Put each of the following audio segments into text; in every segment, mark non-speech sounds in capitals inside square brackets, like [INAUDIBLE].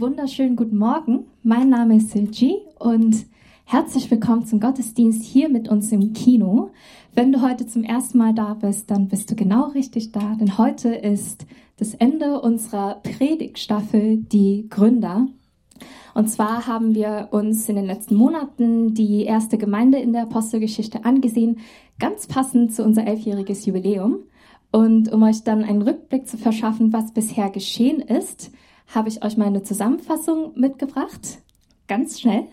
Wunderschönen guten Morgen. Mein Name ist Silji und herzlich willkommen zum Gottesdienst hier mit uns im Kino. Wenn du heute zum ersten Mal da bist, dann bist du genau richtig da, denn heute ist das Ende unserer Predigtstaffel Die Gründer. Und zwar haben wir uns in den letzten Monaten die erste Gemeinde in der Apostelgeschichte angesehen, ganz passend zu unser elfjähriges Jubiläum. Und um euch dann einen Rückblick zu verschaffen, was bisher geschehen ist, habe ich euch meine Zusammenfassung mitgebracht. Ganz schnell.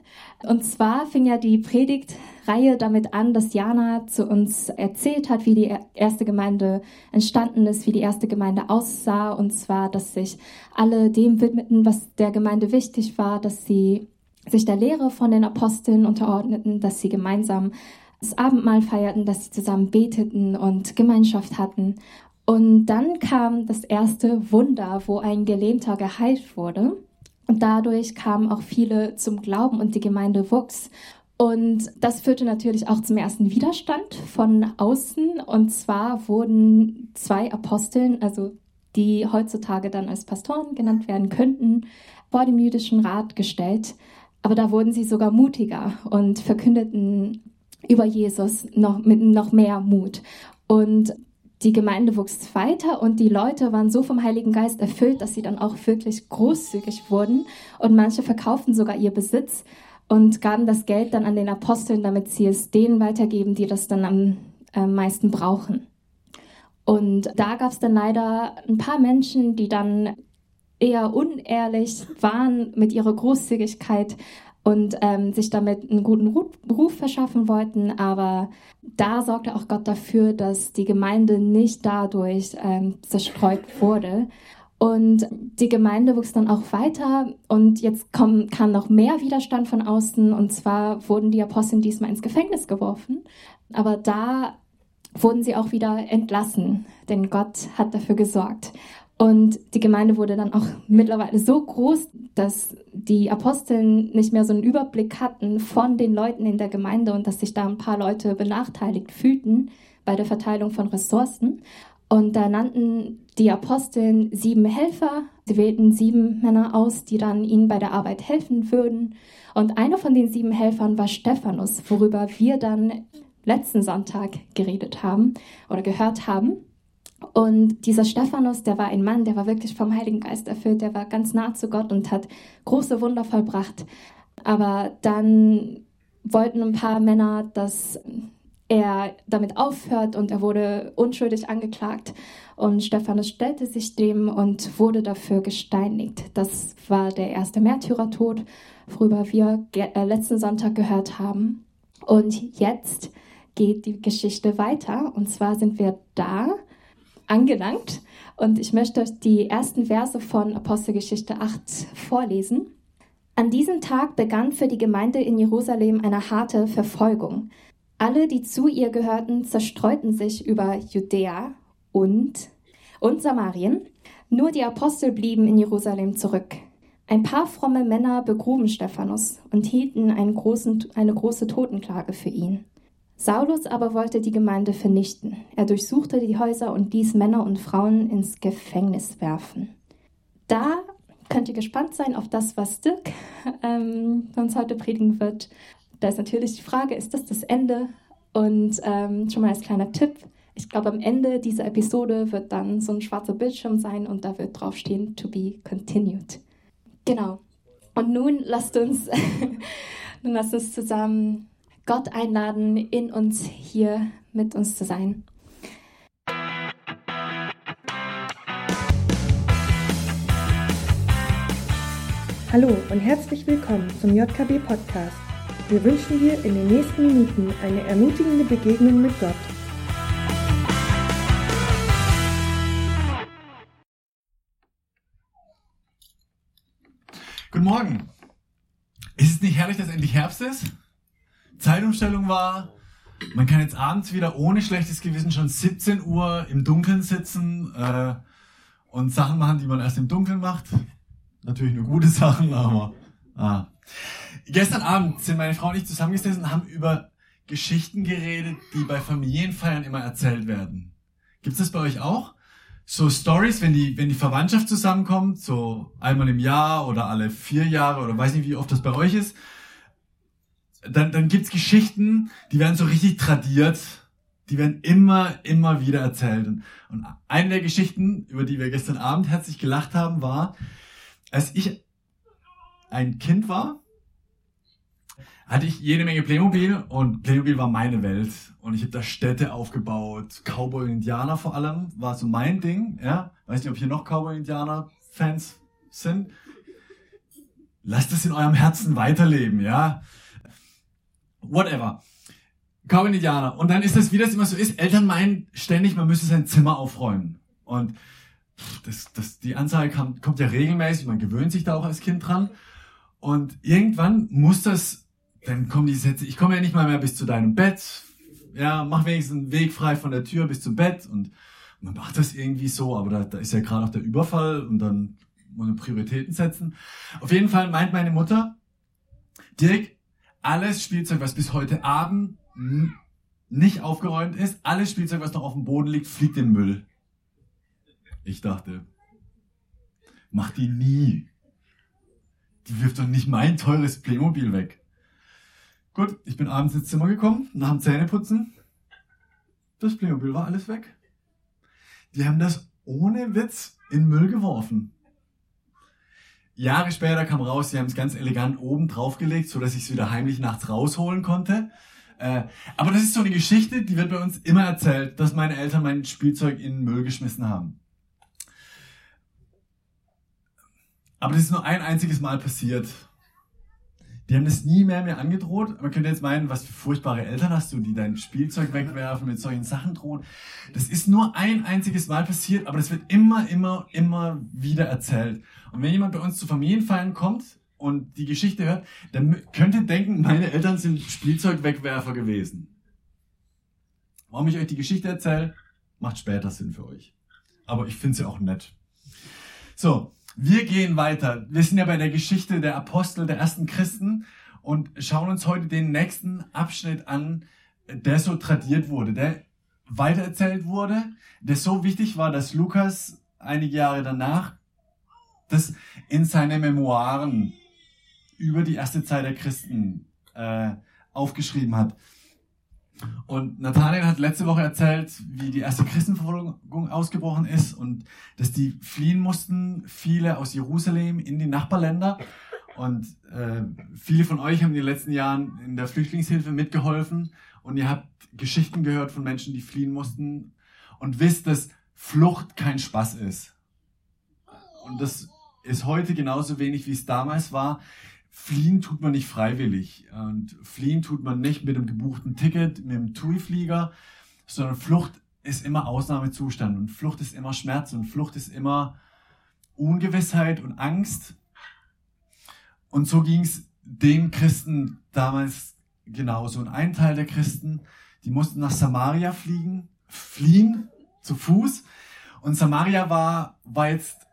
Und zwar fing ja die Predigtreihe damit an, dass Jana zu uns erzählt hat, wie die erste Gemeinde entstanden ist, wie die erste Gemeinde aussah. Und zwar, dass sich alle dem widmeten, was der Gemeinde wichtig war, dass sie sich der Lehre von den Aposteln unterordneten, dass sie gemeinsam das Abendmahl feierten, dass sie zusammen beteten und Gemeinschaft hatten. Und dann kam das erste Wunder, wo ein Gelähmter geheilt wurde. Und dadurch kamen auch viele zum Glauben und die Gemeinde wuchs. Und das führte natürlich auch zum ersten Widerstand von außen. Und zwar wurden zwei Aposteln, also die heutzutage dann als Pastoren genannt werden könnten, vor dem jüdischen Rat gestellt. Aber da wurden sie sogar mutiger und verkündeten über Jesus noch mit noch mehr Mut. Und die Gemeinde wuchs weiter und die Leute waren so vom Heiligen Geist erfüllt, dass sie dann auch wirklich großzügig wurden und manche verkauften sogar ihr Besitz und gaben das Geld dann an den Aposteln, damit sie es denen weitergeben, die das dann am äh, meisten brauchen. Und da gab es dann leider ein paar Menschen, die dann eher unehrlich waren mit ihrer Großzügigkeit und ähm, sich damit einen guten Ruf verschaffen wollten. Aber da sorgte auch Gott dafür, dass die Gemeinde nicht dadurch ähm, zerstreut wurde. Und die Gemeinde wuchs dann auch weiter und jetzt kam, kam noch mehr Widerstand von außen und zwar wurden die Apostel diesmal ins Gefängnis geworfen. Aber da wurden sie auch wieder entlassen, denn Gott hat dafür gesorgt. Und die Gemeinde wurde dann auch mittlerweile so groß, dass die Aposteln nicht mehr so einen Überblick hatten von den Leuten in der Gemeinde und dass sich da ein paar Leute benachteiligt fühlten bei der Verteilung von Ressourcen. Und da nannten die Aposteln sieben Helfer. Sie wählten sieben Männer aus, die dann ihnen bei der Arbeit helfen würden. Und einer von den sieben Helfern war Stephanus, worüber wir dann letzten Sonntag geredet haben oder gehört haben. Und dieser Stephanus, der war ein Mann, der war wirklich vom Heiligen Geist erfüllt, der war ganz nah zu Gott und hat große Wunder vollbracht. Aber dann wollten ein paar Männer, dass er damit aufhört und er wurde unschuldig angeklagt. Und Stephanus stellte sich dem und wurde dafür gesteinigt. Das war der erste Märtyrertod, worüber wir äh, letzten Sonntag gehört haben. Und jetzt geht die Geschichte weiter. Und zwar sind wir da, angelangt und ich möchte euch die ersten Verse von Apostelgeschichte 8 vorlesen. An diesem Tag begann für die Gemeinde in Jerusalem eine harte Verfolgung. Alle, die zu ihr gehörten, zerstreuten sich über Judäa und, und Samarien. Nur die Apostel blieben in Jerusalem zurück. Ein paar fromme Männer begruben Stephanus und hielten großen, eine große Totenklage für ihn. Saulus aber wollte die Gemeinde vernichten. Er durchsuchte die Häuser und ließ Männer und Frauen ins Gefängnis werfen. Da könnt ihr gespannt sein auf das, was Dirk ähm, uns heute predigen wird. Da ist natürlich die Frage, ist das das Ende? Und ähm, schon mal als kleiner Tipp, ich glaube, am Ende dieser Episode wird dann so ein schwarzer Bildschirm sein und da wird draufstehen, to be continued. Genau. Und nun lasst uns, [LAUGHS] nun lasst uns zusammen Gott einladen, in uns hier mit uns zu sein. Hallo und herzlich willkommen zum JKB Podcast. Wir wünschen dir in den nächsten Minuten eine ermutigende Begegnung mit Gott. Guten Morgen. Ist es nicht herrlich, dass endlich Herbst ist? Zeitumstellung war. Man kann jetzt abends wieder ohne schlechtes Gewissen schon 17 Uhr im Dunkeln sitzen äh, und Sachen machen, die man erst im Dunkeln macht. Natürlich nur gute [LAUGHS] Sachen, aber ah. Gestern Abend sind meine Frau und ich zusammengesessen und haben über Geschichten geredet, die bei Familienfeiern immer erzählt werden. Gibt es das bei euch auch? so Stories, wenn die, wenn die Verwandtschaft zusammenkommt, so einmal im Jahr oder alle vier Jahre oder weiß nicht, wie oft das bei euch ist, dann, dann gibt's Geschichten, die werden so richtig tradiert, die werden immer, immer wieder erzählt. Und eine der Geschichten, über die wir gestern Abend herzlich gelacht haben, war, als ich ein Kind war, hatte ich jede Menge Playmobil und Playmobil war meine Welt. Und ich habe da Städte aufgebaut, Cowboy und Indianer vor allem, war so mein Ding. Ja, weiß nicht, ob hier noch Cowboy und Indianer Fans sind. Lasst es in eurem Herzen weiterleben, ja. Whatever. Und Indianer. Und dann ist das, wie das immer so ist, Eltern meinen ständig, man müsse sein Zimmer aufräumen. Und das, das, die Anzahl kam, kommt ja regelmäßig, man gewöhnt sich da auch als Kind dran. Und irgendwann muss das dann kommen die Sätze, ich komme ja nicht mal mehr bis zu deinem Bett. Ja, mach wenigstens einen Weg frei von der Tür bis zum Bett. Und man macht das irgendwie so, aber da, da ist ja gerade auch der Überfall und dann muss man Prioritäten setzen. Auf jeden Fall meint meine Mutter, Dirk, alles Spielzeug, was bis heute Abend nicht aufgeräumt ist, alles Spielzeug, was noch auf dem Boden liegt, fliegt in Müll. Ich dachte, mach die nie. Die wirft doch nicht mein teures Playmobil weg. Gut, ich bin abends ins Zimmer gekommen, nach dem Zähneputzen. Das Playmobil war alles weg. Die haben das ohne Witz in Müll geworfen. Jahre später kam raus, sie haben es ganz elegant oben draufgelegt, so dass ich es wieder heimlich nachts rausholen konnte. Äh, aber das ist so eine Geschichte, die wird bei uns immer erzählt, dass meine Eltern mein Spielzeug in den Müll geschmissen haben. Aber das ist nur ein einziges Mal passiert. Die haben das nie mehr mir angedroht. Man könnte jetzt meinen, was für furchtbare Eltern hast du, die dein Spielzeug wegwerfen, mit solchen Sachen drohen. Das ist nur ein einziges Mal passiert, aber das wird immer, immer, immer wieder erzählt. Und wenn jemand bei uns zu Familienfeiern kommt und die Geschichte hört, dann könnte denken, meine Eltern sind Spielzeugwegwerfer gewesen. Warum ich euch die Geschichte erzähle, macht später Sinn für euch. Aber ich finde sie auch nett. So, wir gehen weiter. Wir sind ja bei der Geschichte der Apostel, der ersten Christen und schauen uns heute den nächsten Abschnitt an, der so tradiert wurde, der weitererzählt wurde, der so wichtig war, dass Lukas einige Jahre danach das in seine Memoiren über die erste Zeit der Christen äh, aufgeschrieben hat. Und Nathanael hat letzte Woche erzählt, wie die erste Christenverfolgung ausgebrochen ist und dass die fliehen mussten, viele aus Jerusalem in die Nachbarländer. Und äh, viele von euch haben in den letzten Jahren in der Flüchtlingshilfe mitgeholfen und ihr habt Geschichten gehört von Menschen, die fliehen mussten und wisst, dass Flucht kein Spaß ist. Und das ist heute genauso wenig, wie es damals war fliehen tut man nicht freiwillig. Und fliehen tut man nicht mit einem gebuchten Ticket, mit einem TUI-Flieger, sondern Flucht ist immer Ausnahmezustand und Flucht ist immer Schmerz und Flucht ist immer Ungewissheit und Angst. Und so ging es den Christen damals genauso. Und ein Teil der Christen, die mussten nach Samaria fliegen, fliehen zu Fuß. Und Samaria war, war jetzt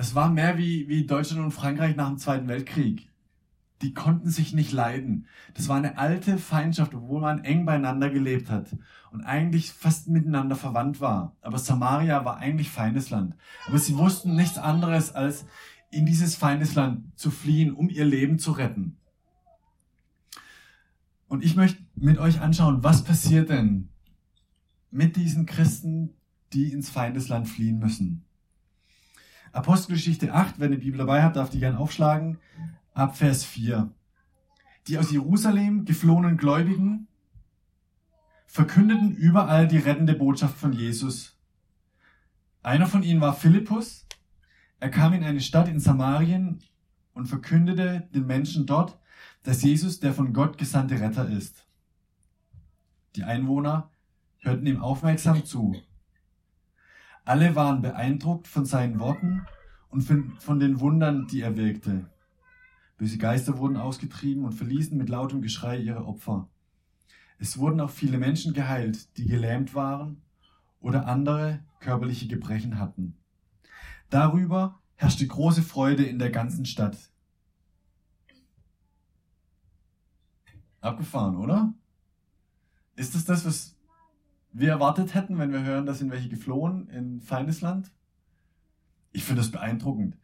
das war mehr wie, wie Deutschland und Frankreich nach dem Zweiten Weltkrieg. Die konnten sich nicht leiden. Das war eine alte Feindschaft, obwohl man eng beieinander gelebt hat und eigentlich fast miteinander verwandt war. Aber Samaria war eigentlich Feindesland. Aber sie wussten nichts anderes, als in dieses Feindesland zu fliehen, um ihr Leben zu retten. Und ich möchte mit euch anschauen, was passiert denn mit diesen Christen, die ins Feindesland fliehen müssen. Apostelgeschichte 8, wenn ihr die Bibel dabei habt, darf die gerne aufschlagen, ab Vers 4. Die aus Jerusalem geflohenen Gläubigen verkündeten überall die rettende Botschaft von Jesus. Einer von ihnen war Philippus. Er kam in eine Stadt in Samarien und verkündete den Menschen dort, dass Jesus der von Gott gesandte Retter ist. Die Einwohner hörten ihm aufmerksam zu. Alle waren beeindruckt von seinen Worten und von den Wundern, die er wirkte. Böse Geister wurden ausgetrieben und verließen mit lautem Geschrei ihre Opfer. Es wurden auch viele Menschen geheilt, die gelähmt waren oder andere körperliche Gebrechen hatten. Darüber herrschte große Freude in der ganzen Stadt. Abgefahren, oder? Ist das das, was wir erwartet hätten, wenn wir hören, da sind welche geflohen in Feindesland. Ich finde das beeindruckend.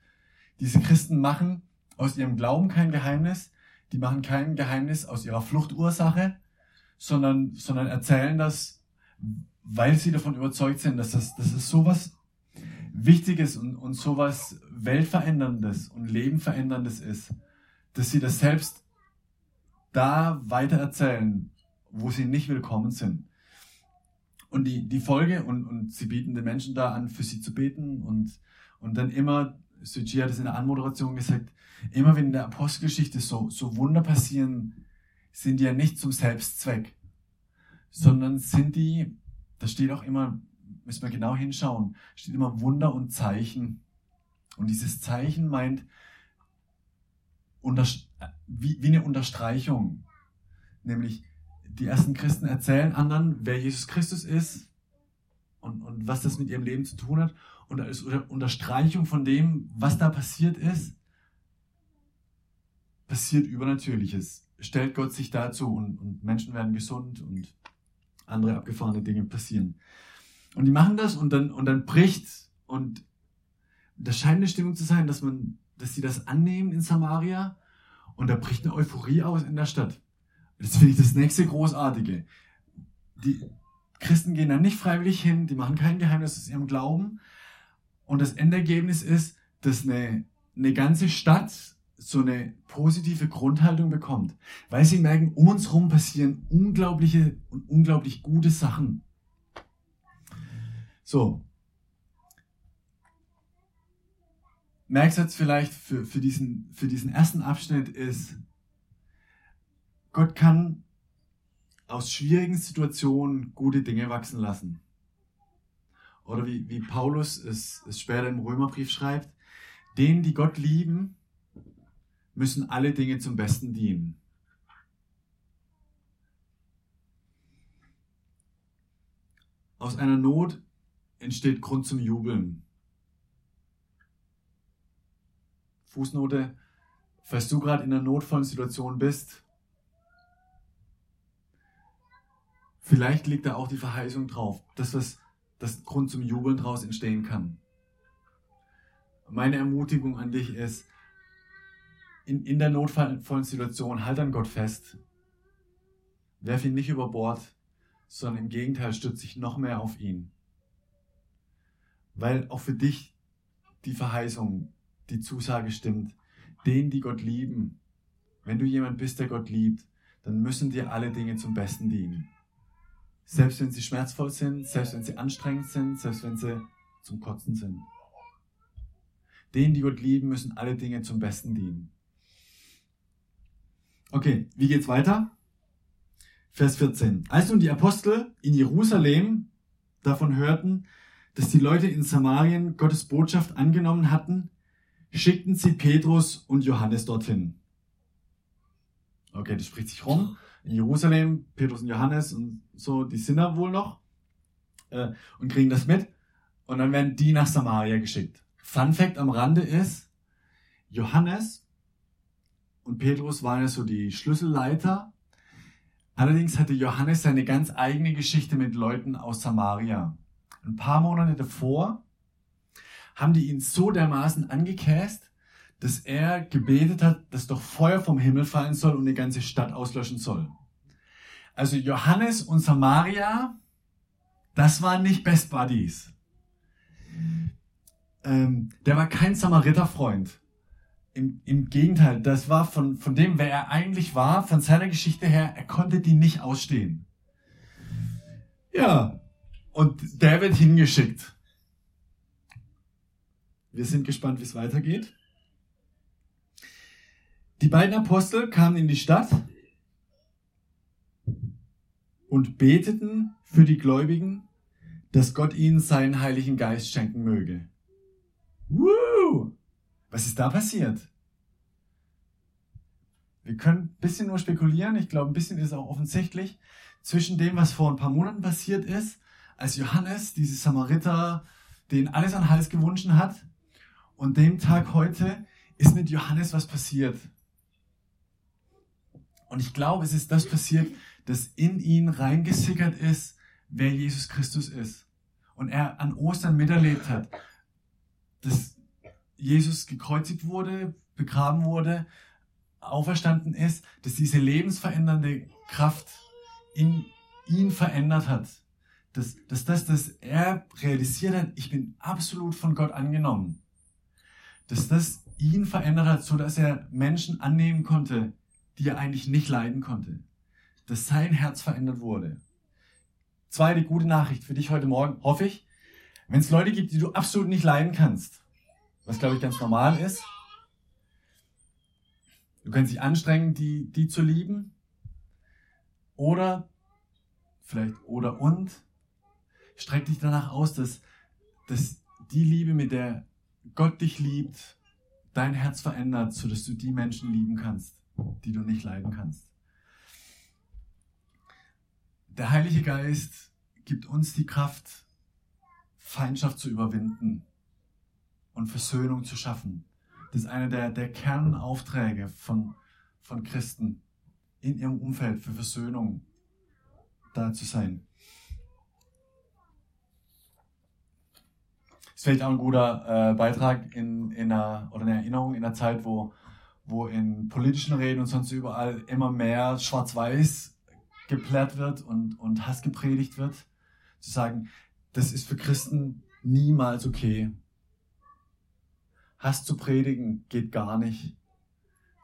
Diese Christen machen aus ihrem Glauben kein Geheimnis, die machen kein Geheimnis aus ihrer Fluchtursache, sondern, sondern erzählen das, weil sie davon überzeugt sind, dass das, dass es sowas Wichtiges und, und sowas Weltveränderndes und Lebenveränderndes ist, dass sie das selbst da weiter erzählen, wo sie nicht willkommen sind. Und die, die Folge, und, und sie bieten den Menschen da an, für sie zu beten und, und dann immer, Suji hat es in der Anmoderation gesagt, immer wenn in der Apostelgeschichte so, so Wunder passieren, sind die ja nicht zum Selbstzweck, sondern sind die, da steht auch immer, müssen wir genau hinschauen, steht immer Wunder und Zeichen. Und dieses Zeichen meint wie, wie eine Unterstreichung. Nämlich, die ersten Christen erzählen anderen, wer Jesus Christus ist und, und was das mit ihrem Leben zu tun hat. Und als Unterstreichung von dem, was da passiert ist, passiert Übernatürliches. Stellt Gott sich dazu und, und Menschen werden gesund und andere abgefahrene Dinge passieren. Und die machen das und dann, und dann bricht, und das scheint eine Stimmung zu sein, dass man, dass sie das annehmen in Samaria und da bricht eine Euphorie aus in der Stadt. Das finde ich das nächste Großartige. Die Christen gehen da nicht freiwillig hin, die machen kein Geheimnis aus ihrem Glauben. Und das Endergebnis ist, dass eine, eine ganze Stadt so eine positive Grundhaltung bekommt, weil sie merken, um uns herum passieren unglaubliche und unglaublich gute Sachen. So. Merksatz vielleicht für, für, diesen, für diesen ersten Abschnitt ist, Gott kann aus schwierigen Situationen gute Dinge wachsen lassen. Oder wie, wie Paulus es, es später im Römerbrief schreibt, denen, die Gott lieben, müssen alle Dinge zum Besten dienen. Aus einer Not entsteht Grund zum Jubeln. Fußnote, falls du gerade in einer notvollen Situation bist, vielleicht liegt da auch die Verheißung drauf, dass das Grund zum Jubeln daraus entstehen kann. Meine Ermutigung an dich ist, in, in der notvollen Situation, halt an Gott fest. Werf ihn nicht über Bord, sondern im Gegenteil stütze dich noch mehr auf ihn. Weil auch für dich die Verheißung, die Zusage stimmt. Denen, die Gott lieben, wenn du jemand bist, der Gott liebt, dann müssen dir alle Dinge zum Besten dienen. Selbst wenn sie schmerzvoll sind, selbst wenn sie anstrengend sind, selbst wenn sie zum Kotzen sind. Denen, die Gott lieben, müssen alle Dinge zum Besten dienen. Okay, wie geht's weiter? Vers 14. Als nun die Apostel in Jerusalem davon hörten, dass die Leute in Samarien Gottes Botschaft angenommen hatten, schickten sie Petrus und Johannes dorthin. Okay, das spricht sich rum. Jerusalem, Petrus und Johannes und so, die sind da wohl noch äh, und kriegen das mit. Und dann werden die nach Samaria geschickt. Fun Fact am Rande ist, Johannes und Petrus waren ja so die Schlüsselleiter. Allerdings hatte Johannes seine ganz eigene Geschichte mit Leuten aus Samaria. Ein paar Monate davor haben die ihn so dermaßen angekäst, dass er gebetet hat, dass doch Feuer vom Himmel fallen soll und die ganze Stadt auslöschen soll. Also Johannes und Samaria, das waren nicht Best Buddies. Ähm, der war kein Samariterfreund. Im, Im Gegenteil, das war von, von dem, wer er eigentlich war, von seiner Geschichte her, er konnte die nicht ausstehen. Ja, und der wird hingeschickt. Wir sind gespannt, wie es weitergeht. Die beiden Apostel kamen in die Stadt und beteten für die Gläubigen, dass Gott ihnen seinen Heiligen Geist schenken möge. Woo! Was ist da passiert? Wir können ein bisschen nur spekulieren. Ich glaube, ein bisschen ist auch offensichtlich zwischen dem, was vor ein paar Monaten passiert ist, als Johannes, diese Samariter, den alles an Hals gewünscht hat, und dem Tag heute ist mit Johannes was passiert. Und ich glaube, es ist das passiert, das in ihn reingesickert ist, wer Jesus Christus ist. Und er an Ostern miterlebt hat, dass Jesus gekreuzigt wurde, begraben wurde, auferstanden ist, dass diese lebensverändernde Kraft in ihn verändert hat. Dass, dass das, dass er realisiert hat, ich bin absolut von Gott angenommen. Dass das ihn verändert hat, so dass er Menschen annehmen konnte, die er eigentlich nicht leiden konnte. Dass sein Herz verändert wurde. Zweite gute Nachricht für dich heute Morgen, hoffe ich. Wenn es Leute gibt, die du absolut nicht leiden kannst, was glaube ich ganz normal ist, du kannst dich anstrengen, die, die zu lieben, oder vielleicht oder und streck dich danach aus, dass, dass die Liebe, mit der Gott dich liebt, dein Herz verändert, sodass du die Menschen lieben kannst, die du nicht leiden kannst. Der Heilige Geist gibt uns die Kraft, Feindschaft zu überwinden und Versöhnung zu schaffen. Das ist einer der, der Kernaufträge von, von Christen in ihrem Umfeld für Versöhnung da zu sein. ist vielleicht auch ein guter äh, Beitrag in, in einer, oder eine Erinnerung in einer Zeit, wo, wo in politischen Reden und sonst überall immer mehr Schwarz-Weiß geplärt wird und, und Hass gepredigt wird. Zu sagen, das ist für Christen niemals okay. Hass zu predigen geht gar nicht.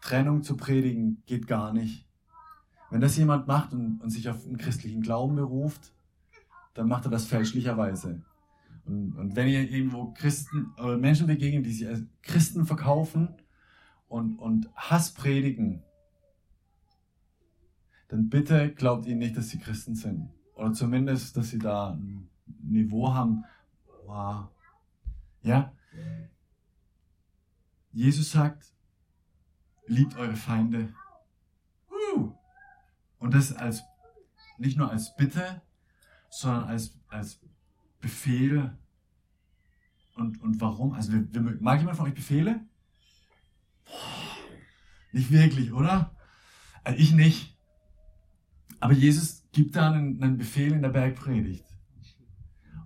Trennung zu predigen geht gar nicht. Wenn das jemand macht und, und sich auf einen christlichen Glauben beruft, dann macht er das fälschlicherweise. Und, und wenn ihr irgendwo Christen oder Menschen begegnet, die sich als Christen verkaufen und, und Hass predigen, dann bitte glaubt ihnen nicht, dass sie Christen sind. Oder zumindest, dass sie da ein Niveau haben. Wow. Ja? Jesus sagt, liebt eure Feinde. Und das als, nicht nur als Bitte, sondern als, als Befehl und, und warum? Also, mag jemand von euch Befehle? Nicht wirklich, oder? Also ich nicht. Aber Jesus gibt da einen, einen Befehl in der Bergpredigt.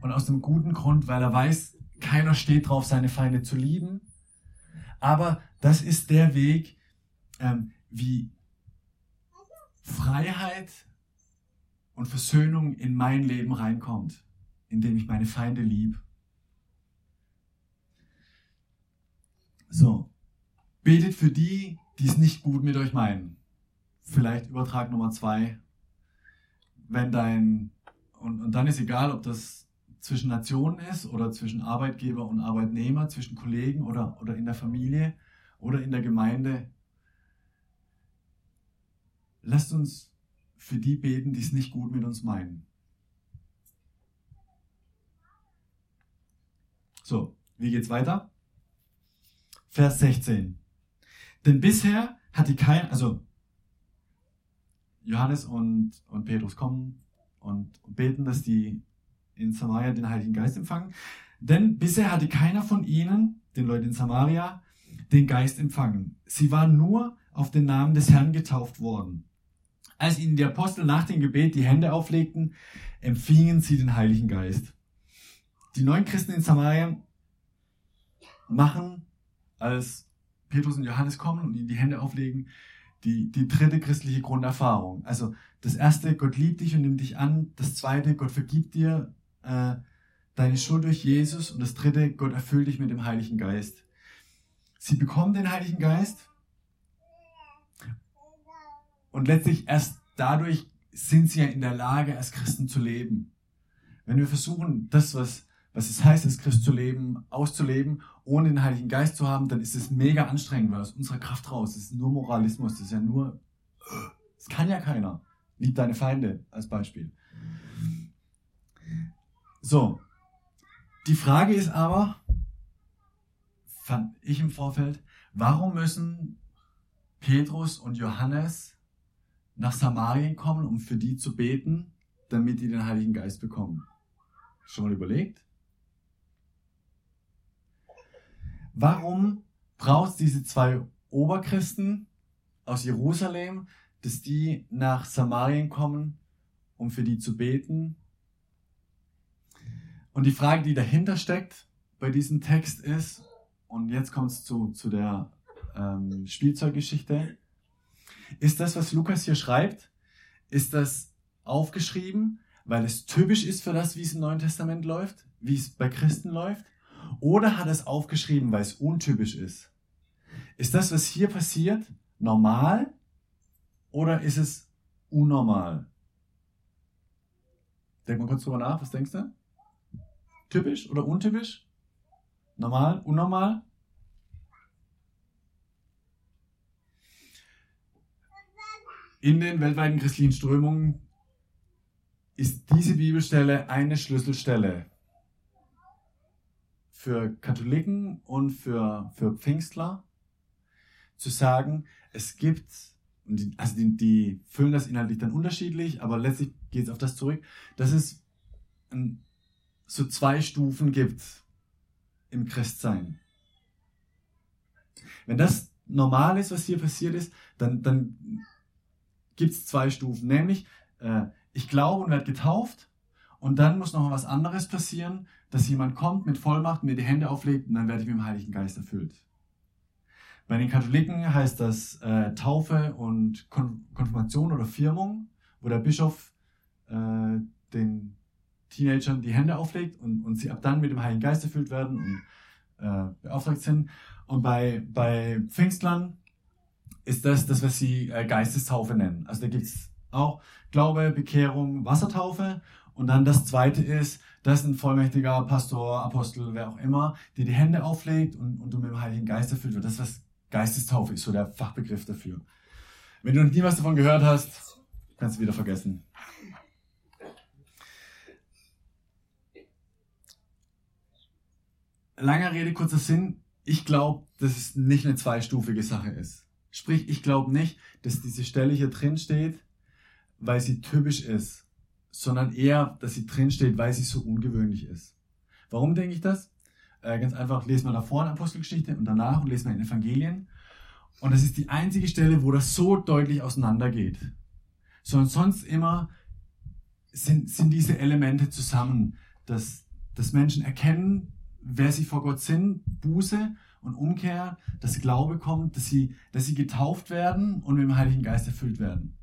Und aus dem guten Grund, weil er weiß, keiner steht drauf, seine Feinde zu lieben. Aber das ist der Weg, ähm, wie Freiheit und Versöhnung in mein Leben reinkommt indem ich meine Feinde lieb. So, betet für die, die es nicht gut mit euch meinen. Vielleicht Übertrag Nummer zwei. Wenn dein, und, und dann ist egal, ob das zwischen Nationen ist oder zwischen Arbeitgeber und Arbeitnehmer, zwischen Kollegen oder, oder in der Familie oder in der Gemeinde. Lasst uns für die beten, die es nicht gut mit uns meinen. So, wie geht's weiter? Vers 16. Denn bisher hatte kein, also Johannes und, und Petrus kommen und beten, dass die in Samaria den Heiligen Geist empfangen. Denn bisher hatte keiner von ihnen, den Leuten in Samaria, den Geist empfangen. Sie waren nur auf den Namen des Herrn getauft worden. Als ihnen die Apostel nach dem Gebet die Hände auflegten, empfingen sie den Heiligen Geist. Die neuen Christen in Samaria machen, als Petrus und Johannes kommen und ihnen die Hände auflegen, die, die dritte christliche Grunderfahrung. Also das erste, Gott liebt dich und nimmt dich an. Das zweite, Gott vergibt dir äh, deine Schuld durch Jesus. Und das dritte, Gott erfüllt dich mit dem Heiligen Geist. Sie bekommen den Heiligen Geist und letztlich erst dadurch sind sie ja in der Lage, als Christen zu leben. Wenn wir versuchen, das, was, was es heißt, als Christ zu leben, auszuleben, ohne den Heiligen Geist zu haben, dann ist es mega anstrengend, weil aus unserer Kraft raus, das ist nur Moralismus, das ist ja nur, das kann ja keiner. Lieb deine Feinde als Beispiel. So. Die Frage ist aber, fand ich im Vorfeld, warum müssen Petrus und Johannes nach Samarien kommen, um für die zu beten, damit die den Heiligen Geist bekommen. Schon mal überlegt? Warum braucht es diese zwei Oberchristen aus Jerusalem, dass die nach Samarien kommen, um für die zu beten, Und die Frage, die dahinter steckt bei diesem Text ist, und jetzt kommt es zu, zu der ähm, Spielzeuggeschichte, ist das, was Lukas hier schreibt, ist das aufgeschrieben, weil es typisch ist für das, wie es im Neuen Testament läuft, wie es bei Christen läuft? Oder hat es aufgeschrieben, weil es untypisch ist? Ist das, was hier passiert, normal oder ist es unnormal? Denk mal kurz drüber nach, was denkst du? Typisch oder untypisch? Normal, unnormal? In den weltweiten christlichen Strömungen ist diese Bibelstelle eine Schlüsselstelle für Katholiken und für, für Pfingstler, zu sagen, es gibt, also die, die füllen das inhaltlich dann unterschiedlich, aber letztlich geht es auf das zurück, dass es ein, so zwei Stufen gibt im Christsein. Wenn das normal ist, was hier passiert ist, dann, dann gibt es zwei Stufen. Nämlich, äh, ich glaube und werde getauft und dann muss noch was anderes passieren, dass jemand kommt mit Vollmacht, mir die Hände auflegt und dann werde ich mit dem Heiligen Geist erfüllt. Bei den Katholiken heißt das äh, Taufe und Kon Konfirmation oder Firmung, wo der Bischof äh, den Teenagern die Hände auflegt und, und sie ab dann mit dem Heiligen Geist erfüllt werden und äh, beauftragt sind. Und bei, bei Pfingstlern ist das das, was sie äh, Geistestaufe nennen. Also da gibt's auch Glaube, Bekehrung, Wassertaufe. Und dann das zweite ist, dass ein vollmächtiger Pastor, Apostel, wer auch immer, dir die Hände auflegt und, und du mit dem Heiligen Geist erfüllt wird. Das, was Geistestaufe ist, so der Fachbegriff dafür. Wenn du noch nie was davon gehört hast, kannst du wieder vergessen. Langer Rede, kurzer Sinn. Ich glaube, dass es nicht eine zweistufige Sache ist. Sprich, ich glaube nicht, dass diese Stelle hier drin steht, weil sie typisch ist, sondern eher, dass sie drin steht, weil sie so ungewöhnlich ist. Warum denke ich das? Äh, ganz einfach, lesen wir davor in Apostelgeschichte und danach und lesen wir in Evangelien. Und das ist die einzige Stelle, wo das so deutlich auseinandergeht. Sondern sonst immer sind, sind diese Elemente zusammen, dass, dass Menschen erkennen, wer sie vor Gott sind, Buße und Umkehr, dass Glaube kommt, dass sie, dass sie getauft werden und mit dem Heiligen Geist erfüllt werden.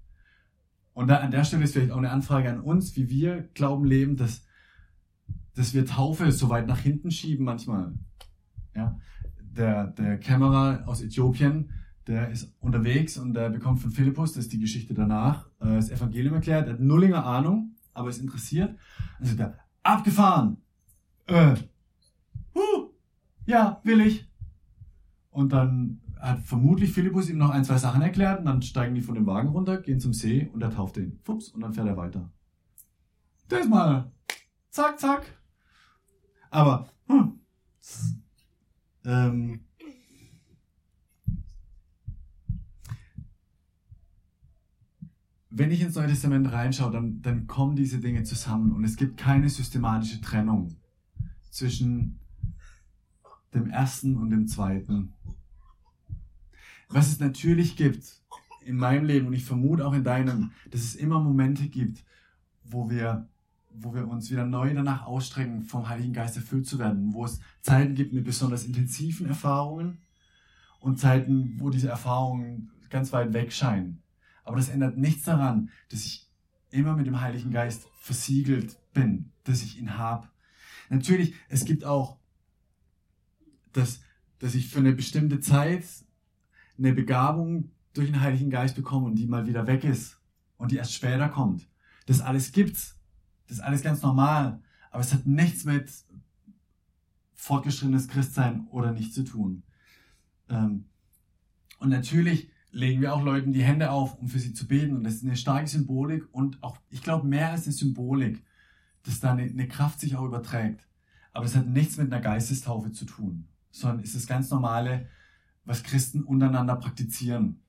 Und da, an der Stelle ist vielleicht auch eine Anfrage an uns, wie wir Glauben leben, dass, dass wir Taufe so weit nach hinten schieben manchmal. Ja, der, der Kämmerer aus Äthiopien, der ist unterwegs und der bekommt von Philippus, das ist die Geschichte danach, äh, das Evangelium erklärt, er hat nullinger Ahnung, aber ist interessiert. Dann sagt er, abgefahren! Äh, huh, ja, will ich. Und dann hat vermutlich Philippus ihm noch ein, zwei Sachen erklärt und dann steigen die von dem Wagen runter, gehen zum See und er tauft den. Fups, und dann fährt er weiter. Das mal. Zack, zack. Aber, hm, ähm, wenn ich ins Neue Testament reinschaue, dann, dann kommen diese Dinge zusammen und es gibt keine systematische Trennung zwischen dem ersten und dem zweiten. Was es natürlich gibt in meinem Leben und ich vermute auch in deinem, dass es immer Momente gibt, wo wir, wo wir uns wieder neu danach ausstrecken, vom Heiligen Geist erfüllt zu werden, wo es Zeiten gibt mit besonders intensiven Erfahrungen und Zeiten, wo diese Erfahrungen ganz weit weg scheinen. Aber das ändert nichts daran, dass ich immer mit dem Heiligen Geist versiegelt bin, dass ich ihn habe. Natürlich, es gibt auch, dass, dass ich für eine bestimmte Zeit eine Begabung durch den Heiligen Geist bekomme und die mal wieder weg ist und die erst später kommt. Das alles gibt's. Das ist alles ganz normal. Aber es hat nichts mit fortgeschrittenes Christsein oder nicht zu tun. Ähm, und natürlich legen wir auch Leuten die Hände auf, um für sie zu beten. Und das ist eine starke Symbolik und auch, ich glaube, mehr als eine Symbolik, dass da eine, eine Kraft sich auch überträgt. Aber es hat nichts mit einer Geistestaufe zu tun, sondern ist das ganz normale was Christen untereinander praktizieren.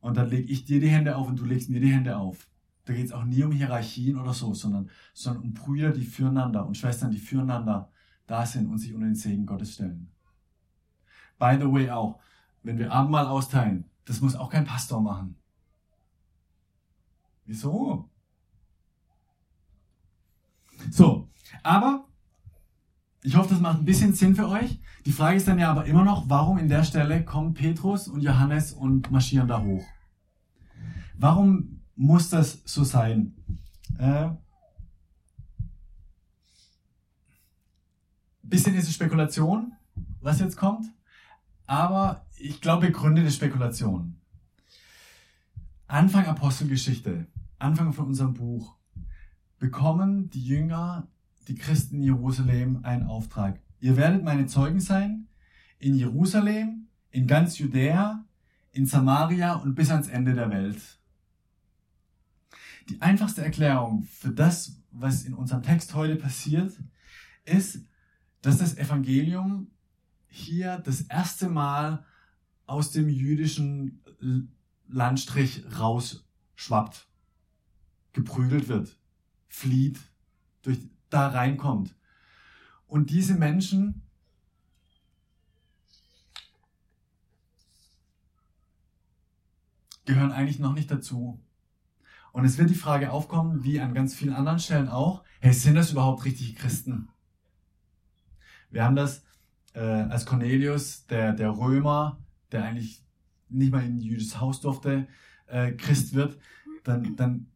Und dann lege ich dir die Hände auf und du legst mir die Hände auf. Da geht es auch nie um Hierarchien oder so, sondern, sondern um Brüder, die füreinander und Schwestern, die füreinander da sind und sich unter den Segen Gottes stellen. By the way auch, wenn wir Abendmahl austeilen, das muss auch kein Pastor machen. Wieso? So, Aber ich hoffe, das macht ein bisschen Sinn für euch. Die Frage ist dann ja aber immer noch, warum in der Stelle kommen Petrus und Johannes und marschieren da hoch? Warum muss das so sein? Äh, bisschen ist es Spekulation, was jetzt kommt, aber ich glaube begründete Spekulation. Anfang Apostelgeschichte, Anfang von unserem Buch, bekommen die Jünger, die Christen in Jerusalem einen Auftrag. Ihr werdet meine Zeugen sein in Jerusalem, in ganz Judäa, in Samaria und bis ans Ende der Welt. Die einfachste Erklärung für das, was in unserem Text heute passiert, ist, dass das Evangelium hier das erste Mal aus dem jüdischen Landstrich rausschwappt, geprügelt wird, flieht, durch, da reinkommt. Und diese Menschen gehören eigentlich noch nicht dazu. Und es wird die Frage aufkommen, wie an ganz vielen anderen Stellen auch, hey, sind das überhaupt richtige Christen? Wir haben das, äh, als Cornelius, der, der Römer, der eigentlich nicht mal in ein jüdisches Haus durfte, äh, Christ wird, dann, dann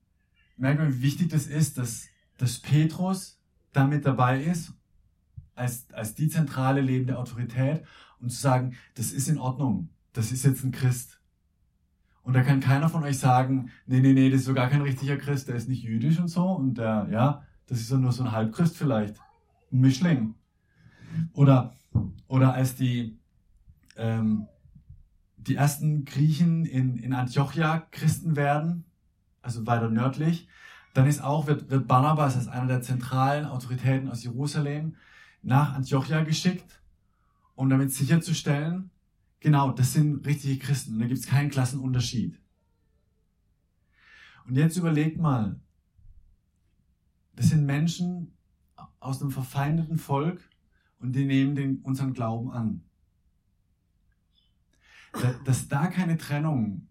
merkt man, wie wichtig das ist, dass, dass Petrus damit dabei ist, als, als die zentrale lebende Autorität, um zu sagen, das ist in Ordnung, das ist jetzt ein Christ. Und da kann keiner von euch sagen, nee, nee, nee, das ist so gar kein richtiger Christ, der ist nicht jüdisch und so, und der, ja, das ist ja nur so ein Halbchrist vielleicht, ein Mischling. Oder, oder als die, ähm, die ersten Griechen in, in Antiochia Christen werden, also weiter nördlich, dann ist auch, wird, wird Barnabas als einer der zentralen Autoritäten aus Jerusalem nach Antiochia geschickt, um damit sicherzustellen, genau, das sind richtige Christen und da gibt es keinen Klassenunterschied. Und jetzt überlegt mal, das sind Menschen aus einem verfeindeten Volk, und die nehmen den, unseren Glauben an. Dass da keine Trennung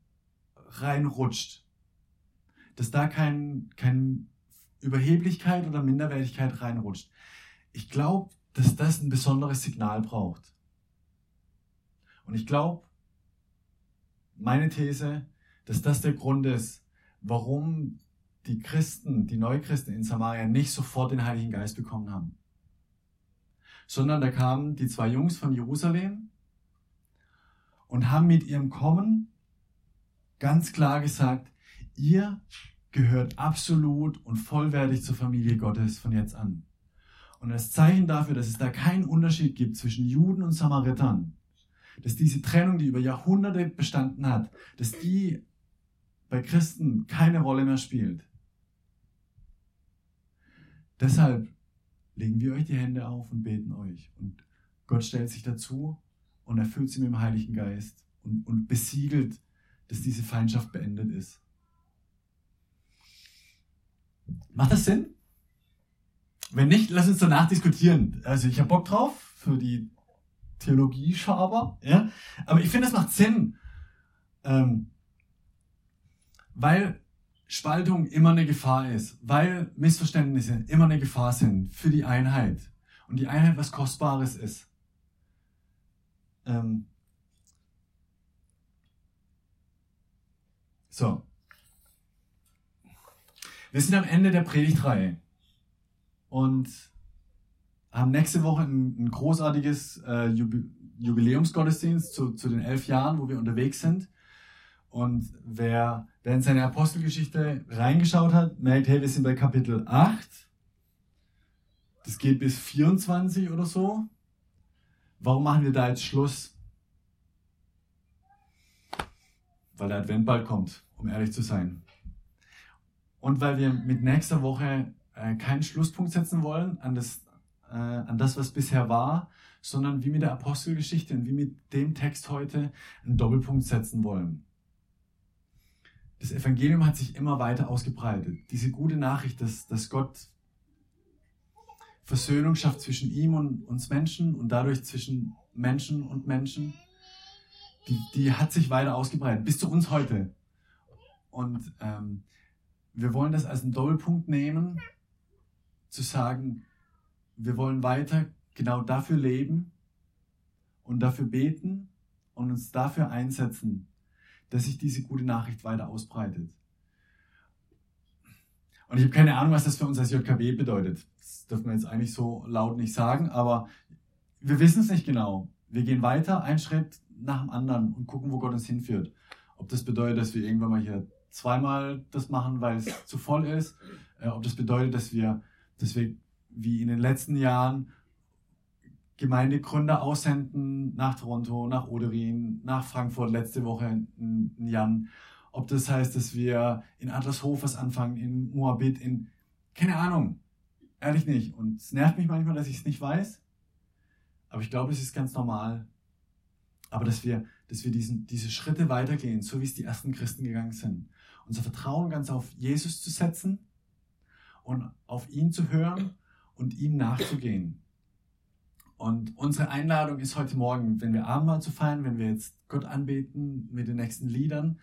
reinrutscht, dass da kein, kein Überheblichkeit oder Minderwertigkeit reinrutscht. Ich glaube, dass das ein besonderes Signal braucht. Und ich glaube, meine These, dass das der Grund ist, warum die Christen, die Neuchristen in Samaria nicht sofort den Heiligen Geist bekommen haben sondern da kamen die zwei Jungs von Jerusalem und haben mit ihrem Kommen ganz klar gesagt, ihr gehört absolut und vollwertig zur Familie Gottes von jetzt an. Und als Zeichen dafür, dass es da keinen Unterschied gibt zwischen Juden und Samaritern, dass diese Trennung, die über Jahrhunderte bestanden hat, dass die bei Christen keine Rolle mehr spielt. Deshalb legen wir euch die Hände auf und beten euch. Und Gott stellt sich dazu und erfüllt sie mit dem Heiligen Geist und, und besiegelt, dass diese Feindschaft beendet ist. Macht das Sinn? Wenn nicht, lass uns danach diskutieren. Also ich habe Bock drauf für die Theologie-Schaber, ja. Aber ich finde, das macht Sinn. Ähm, weil Spaltung immer eine Gefahr ist, weil Missverständnisse immer eine Gefahr sind für die Einheit und die Einheit was Kostbares ist. Ähm so. Wir sind am Ende der Predigtreihe und haben nächste Woche ein, ein großartiges äh, Jubiläumsgottesdienst zu, zu den elf Jahren, wo wir unterwegs sind. Und wer, wer in seine Apostelgeschichte reingeschaut hat, merkt, hey, wir sind bei Kapitel 8. Das geht bis 24 oder so. Warum machen wir da jetzt Schluss? Weil der Advent bald kommt, um ehrlich zu sein. Und weil wir mit nächster Woche äh, keinen Schlusspunkt setzen wollen an das, äh, an das, was bisher war, sondern wie mit der Apostelgeschichte und wie mit dem Text heute einen Doppelpunkt setzen wollen. Das Evangelium hat sich immer weiter ausgebreitet. Diese gute Nachricht, dass, dass Gott Versöhnung schafft zwischen ihm und uns Menschen und dadurch zwischen Menschen und Menschen, die, die hat sich weiter ausgebreitet, bis zu uns heute. Und ähm, wir wollen das als einen Doppelpunkt nehmen, zu sagen, wir wollen weiter genau dafür leben und dafür beten und uns dafür einsetzen, dass sich diese gute Nachricht weiter ausbreitet. Und ich habe keine Ahnung, was das für uns als JKB bedeutet. Das dürfen wir jetzt eigentlich so laut nicht sagen, aber wir wissen es nicht genau. Wir gehen weiter, einen Schritt nach dem anderen und gucken, wo Gott uns hinführt. Ob das bedeutet, dass wir irgendwann mal hier zweimal das machen, weil es zu voll ist, äh, ob das bedeutet, dass wir, dass wir wie in den letzten Jahren Gemeindegründer aussenden nach Toronto, nach Oderin, nach Frankfurt letzte Woche in, in Jan ob das heißt, dass wir in Adlershof was anfangen, in Moabit, in, keine Ahnung. Ehrlich nicht. Und es nervt mich manchmal, dass ich es nicht weiß. Aber ich glaube, es ist ganz normal. Aber dass wir, dass wir diesen, diese Schritte weitergehen, so wie es die ersten Christen gegangen sind. Unser Vertrauen ganz auf Jesus zu setzen und auf ihn zu hören und ihm nachzugehen. Und unsere Einladung ist heute Morgen, wenn wir Abendmahl zu feiern, wenn wir jetzt Gott anbeten mit den nächsten Liedern,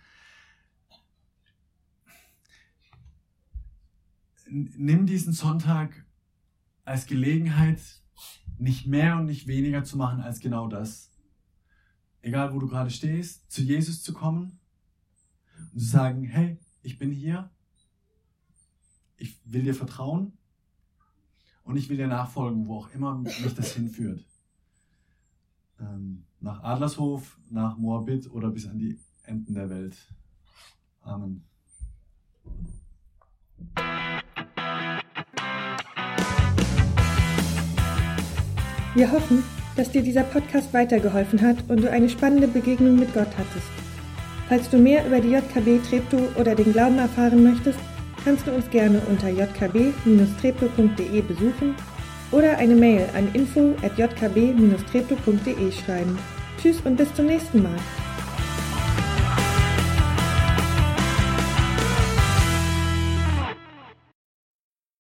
nimm diesen Sonntag als Gelegenheit, nicht mehr und nicht weniger zu machen als genau das. Egal, wo du gerade stehst, zu Jesus zu kommen und zu sagen, hey, ich bin hier, ich will dir vertrauen und ich will dir nachfolgen, wo auch immer mich das hinführt. Ähm, nach Adlershof, nach Moabit oder bis an die Enden der Welt. Amen. Wir hoffen, dass dir dieser Podcast weitergeholfen hat und du eine spannende Begegnung mit Gott hattest. Falls du mehr über die JKB Treptow oder den Glauben erfahren möchtest, kannst du uns gerne unter jkb-treptow.de besuchen oder eine Mail an info at jkb-treptow.de schreiben. Tschüss und bis zum nächsten Mal.